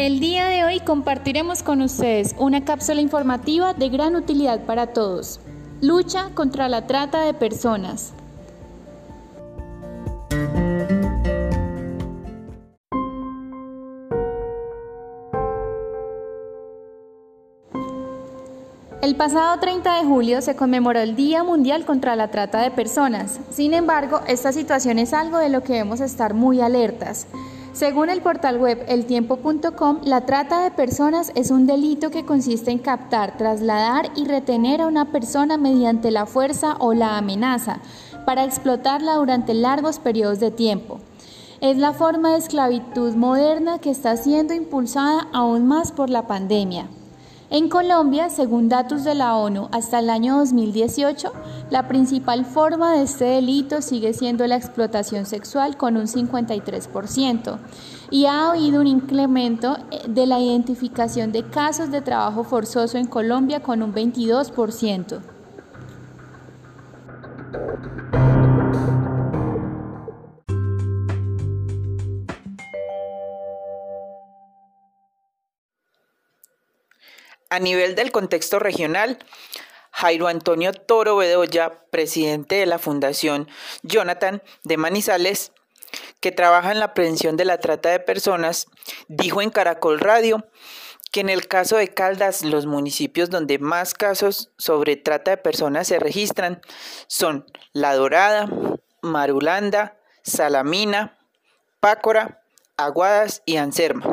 El día de hoy compartiremos con ustedes una cápsula informativa de gran utilidad para todos. Lucha contra la trata de personas. El pasado 30 de julio se conmemoró el Día Mundial contra la Trata de Personas. Sin embargo, esta situación es algo de lo que debemos estar muy alertas. Según el portal web eltiempo.com, la trata de personas es un delito que consiste en captar, trasladar y retener a una persona mediante la fuerza o la amenaza para explotarla durante largos periodos de tiempo. Es la forma de esclavitud moderna que está siendo impulsada aún más por la pandemia. En Colombia, según datos de la ONU, hasta el año 2018, la principal forma de este delito sigue siendo la explotación sexual con un 53% y ha habido un incremento eh, de la identificación de casos de trabajo forzoso en Colombia con un 22%. A nivel del contexto regional, Jairo Antonio Toro Bedoya, presidente de la Fundación Jonathan de Manizales, que trabaja en la prevención de la trata de personas, dijo en Caracol Radio que en el caso de Caldas, los municipios donde más casos sobre trata de personas se registran son La Dorada, Marulanda, Salamina, Pácora, Aguadas y Anserma.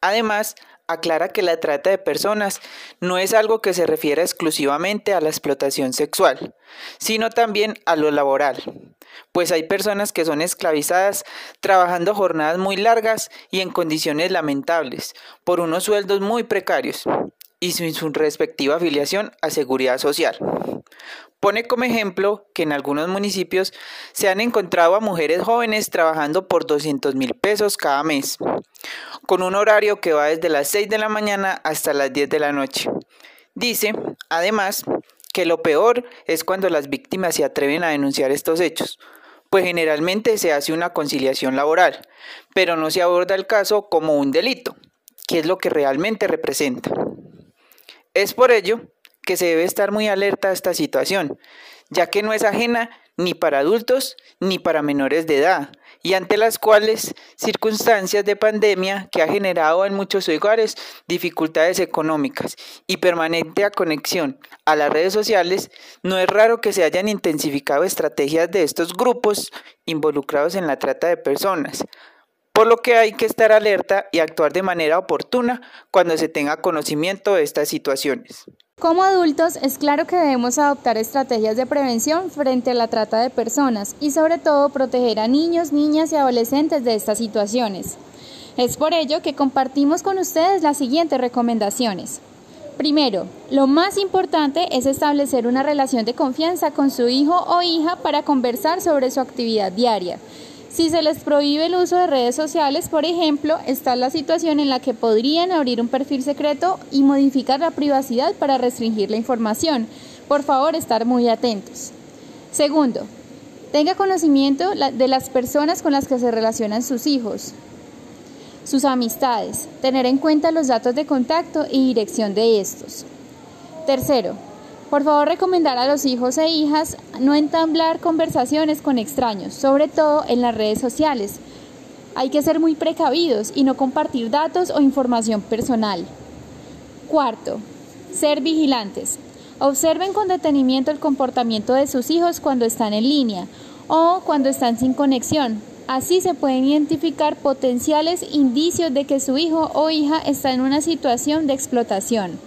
Además, aclara que la trata de personas no es algo que se refiera exclusivamente a la explotación sexual, sino también a lo laboral, pues hay personas que son esclavizadas trabajando jornadas muy largas y en condiciones lamentables, por unos sueldos muy precarios y su respectiva afiliación a seguridad social. Pone como ejemplo que en algunos municipios se han encontrado a mujeres jóvenes trabajando por 200 mil pesos cada mes, con un horario que va desde las 6 de la mañana hasta las 10 de la noche. Dice, además, que lo peor es cuando las víctimas se atreven a denunciar estos hechos, pues generalmente se hace una conciliación laboral, pero no se aborda el caso como un delito, que es lo que realmente representa. Es por ello que se debe estar muy alerta a esta situación, ya que no es ajena ni para adultos ni para menores de edad, y ante las cuales circunstancias de pandemia que ha generado en muchos hogares dificultades económicas y permanente conexión a las redes sociales, no es raro que se hayan intensificado estrategias de estos grupos involucrados en la trata de personas, por lo que hay que estar alerta y actuar de manera oportuna cuando se tenga conocimiento de estas situaciones. Como adultos, es claro que debemos adoptar estrategias de prevención frente a la trata de personas y sobre todo proteger a niños, niñas y adolescentes de estas situaciones. Es por ello que compartimos con ustedes las siguientes recomendaciones. Primero, lo más importante es establecer una relación de confianza con su hijo o hija para conversar sobre su actividad diaria si se les prohíbe el uso de redes sociales, por ejemplo, está la situación en la que podrían abrir un perfil secreto y modificar la privacidad para restringir la información. Por favor, estar muy atentos. Segundo, tenga conocimiento de las personas con las que se relacionan sus hijos, sus amistades, tener en cuenta los datos de contacto y dirección de estos. Tercero, por favor, recomendar a los hijos e hijas no entablar conversaciones con extraños, sobre todo en las redes sociales. Hay que ser muy precavidos y no compartir datos o información personal. Cuarto, ser vigilantes. Observen con detenimiento el comportamiento de sus hijos cuando están en línea o cuando están sin conexión. Así se pueden identificar potenciales indicios de que su hijo o hija está en una situación de explotación.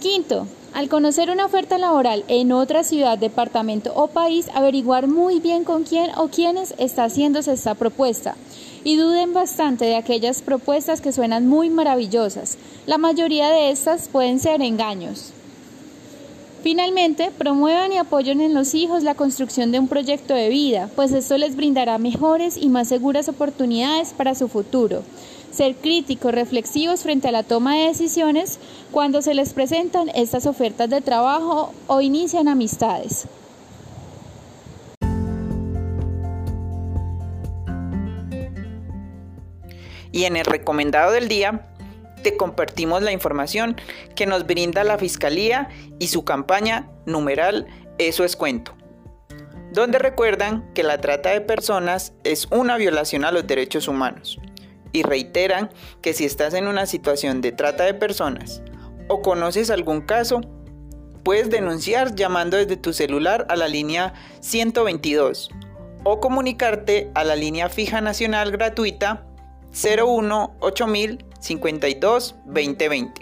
Quinto, al conocer una oferta laboral en otra ciudad, departamento o país, averiguar muy bien con quién o quiénes está haciéndose esta propuesta y duden bastante de aquellas propuestas que suenan muy maravillosas. La mayoría de estas pueden ser engaños. Finalmente, promuevan y apoyen en los hijos la construcción de un proyecto de vida, pues esto les brindará mejores y más seguras oportunidades para su futuro. Ser críticos, reflexivos frente a la toma de decisiones cuando se les presentan estas ofertas de trabajo o inician amistades. Y en el recomendado del día, te compartimos la información que nos brinda la Fiscalía y su campaña numeral Eso es cuento, donde recuerdan que la trata de personas es una violación a los derechos humanos y reiteran que si estás en una situación de trata de personas o conoces algún caso, puedes denunciar llamando desde tu celular a la línea 122 o comunicarte a la línea fija nacional gratuita 01 8000 52 2020.